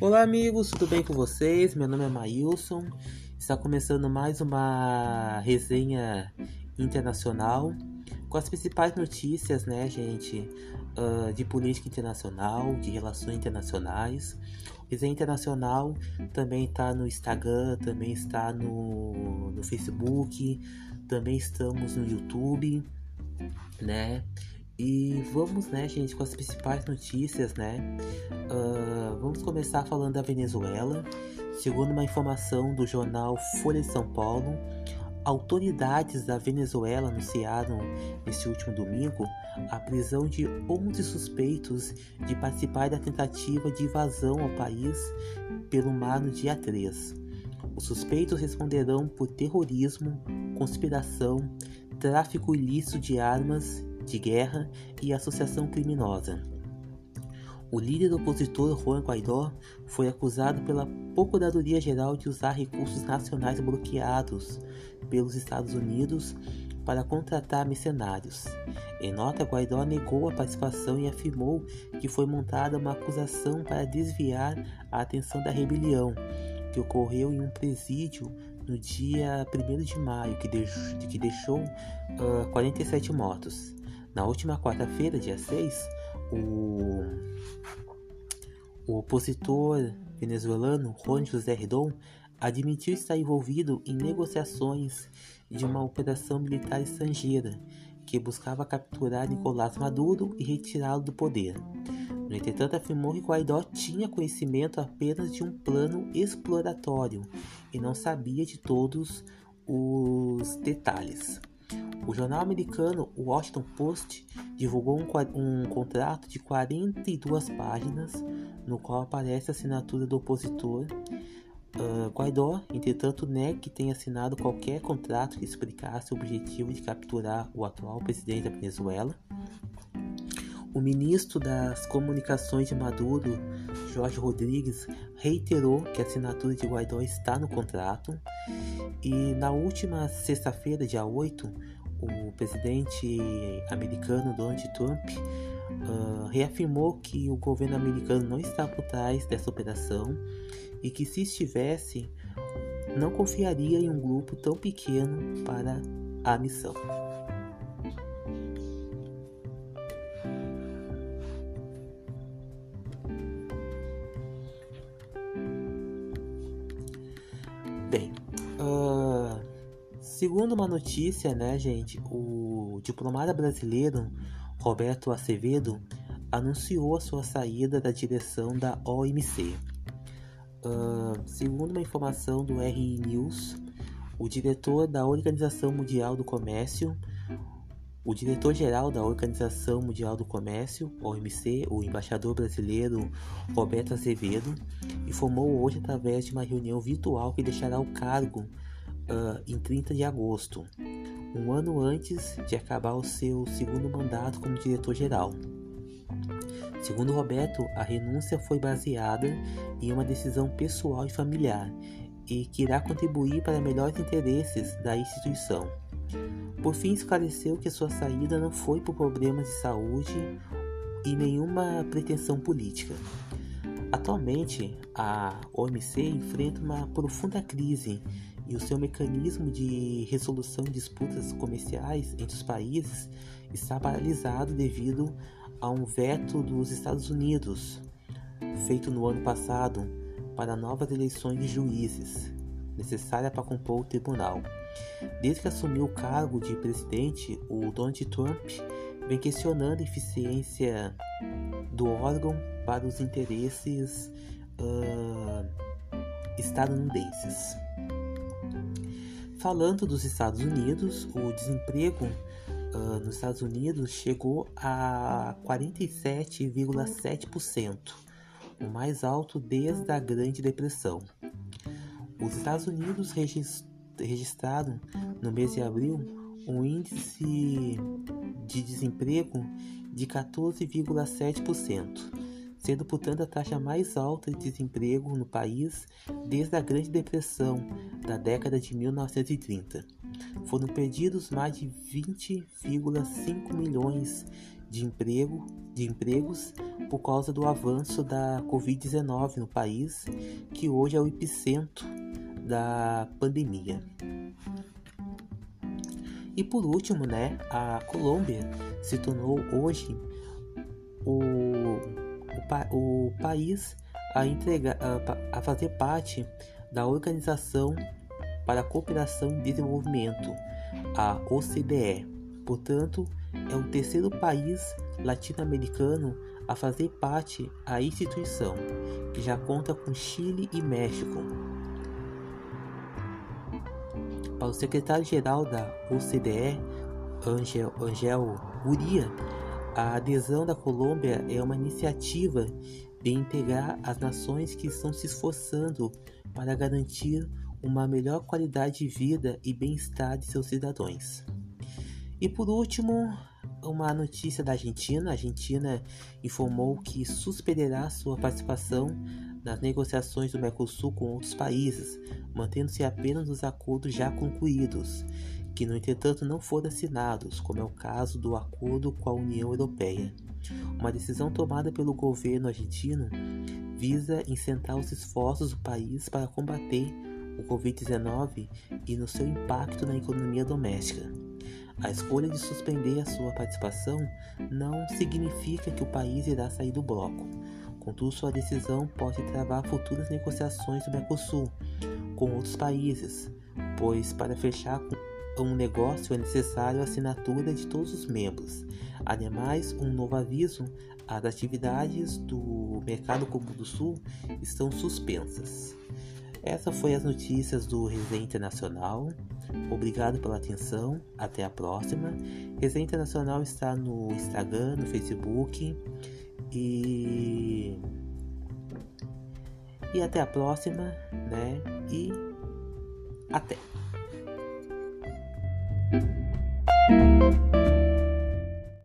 Olá amigos, tudo bem com vocês? Meu nome é Maílson. Está começando mais uma resenha internacional com as principais notícias, né, gente, uh, de política internacional, de relações internacionais. Resenha internacional também está no Instagram, também está no, no Facebook, também estamos no YouTube, né? E vamos, né, gente, com as principais notícias, né? Uh, vamos começar falando da Venezuela. Segundo uma informação do jornal Folha de São Paulo, autoridades da Venezuela anunciaram neste último domingo a prisão de 11 suspeitos de participar da tentativa de invasão ao país pelo mar no dia 3. Os suspeitos responderão por terrorismo, conspiração, tráfico ilícito de armas de guerra e associação criminosa. O líder opositor Juan Guaidó foi acusado pela Procuradoria-Geral de usar recursos nacionais bloqueados pelos Estados Unidos para contratar mercenários. Em nota, Guaidó negou a participação e afirmou que foi montada uma acusação para desviar a atenção da rebelião, que ocorreu em um presídio no dia 1 de maio, que, deixou, que deixou uh, 47 mortos. Na última quarta-feira, dia 6, o, o opositor venezuelano Juan José Redon admitiu estar envolvido em negociações de uma operação militar estrangeira que buscava capturar Nicolás Maduro e retirá-lo do poder. No entretanto, afirmou que Guaidó tinha conhecimento apenas de um plano exploratório e não sabia de todos os detalhes. O jornal americano Washington Post divulgou um, um, contrato de 42 páginas, no qual aparece a assinatura do opositor. Uh, Guaidó, entretanto, nega que tenha assinado qualquer contrato que explicasse o objetivo de capturar o atual presidente da Venezuela. O ministro das Comunicações de Maduro, Jorge Rodrigues, reiterou que a assinatura de Guaidó está no contrato. E na última sexta-feira, dia 8, o presidente americano Donald Trump uh, reafirmou que o governo americano não está por trás dessa operação e que, se estivesse, não confiaria em um grupo tão pequeno para a missão. Bem, segundo uma notícia, né, gente, o diplomata brasileiro Roberto Acevedo anunciou a sua saída da direção da OMC. Uh, segundo uma informação do RI News, o diretor da Organização Mundial do Comércio, o diretor-geral da Organização Mundial do Comércio, OMC, o embaixador brasileiro Roberto Azevedo, informou hoje através de uma reunião virtual que deixará o cargo uh, em 30 de agosto, um ano antes de acabar o seu segundo mandato como diretor-geral. Segundo Roberto, a renúncia foi baseada em uma decisão pessoal e familiar e que irá contribuir para melhores interesses da instituição. Por fim, esclareceu que sua saída não foi por problemas de saúde e nenhuma pretensão política. Atualmente, a OMC enfrenta uma profunda crise e o seu mecanismo de resolução de disputas comerciais entre os países está paralisado devido a um veto dos Estados Unidos feito no ano passado para novas eleições de juízes, necessária para compor o tribunal. Desde que assumiu o cargo de presidente, o Donald Trump vem questionando a eficiência do órgão para os interesses uh, estadunidenses. Falando dos Estados Unidos, o desemprego uh, nos Estados Unidos chegou a 47,7%, o mais alto desde a Grande Depressão. Os Estados Unidos registraram no mês de abril um índice de desemprego de 14,7% sendo portanto a taxa mais alta de desemprego no país desde a Grande Depressão da década de 1930. Foram perdidos mais de 20,5 milhões de emprego de empregos por causa do avanço da Covid-19 no país, que hoje é o epicentro da pandemia. E por último, né, a Colômbia se tornou hoje o, o, o país a, entregar, a, a fazer parte da Organização para a Cooperação e Desenvolvimento, a OCDE. Portanto, é o terceiro país latino-americano a fazer parte a instituição, que já conta com Chile e México. Para o secretário-geral da OCDE, Angel, Angel Uria, a adesão da Colômbia é uma iniciativa de integrar as nações que estão se esforçando para garantir uma melhor qualidade de vida e bem-estar de seus cidadãos. E por último, uma notícia da Argentina. A Argentina informou que suspenderá sua participação nas negociações do Mercosul com outros países, mantendo-se apenas nos acordos já concluídos, que no entretanto não foram assinados, como é o caso do acordo com a União Europeia. Uma decisão tomada pelo governo argentino visa incentivar os esforços do país para combater o Covid-19 e no seu impacto na economia doméstica. A escolha de suspender a sua participação não significa que o país irá sair do bloco. Contudo, sua decisão pode travar futuras negociações do Mercosul com outros países, pois para fechar um negócio é necessário a assinatura de todos os membros. Ademais, um novo aviso: as atividades do mercado comum do Sul estão suspensas. Essas foram as notícias do Resenha Internacional. Obrigado pela atenção. Até a próxima. Resenha Internacional está no Instagram, no Facebook. E. E até a próxima, né? E até.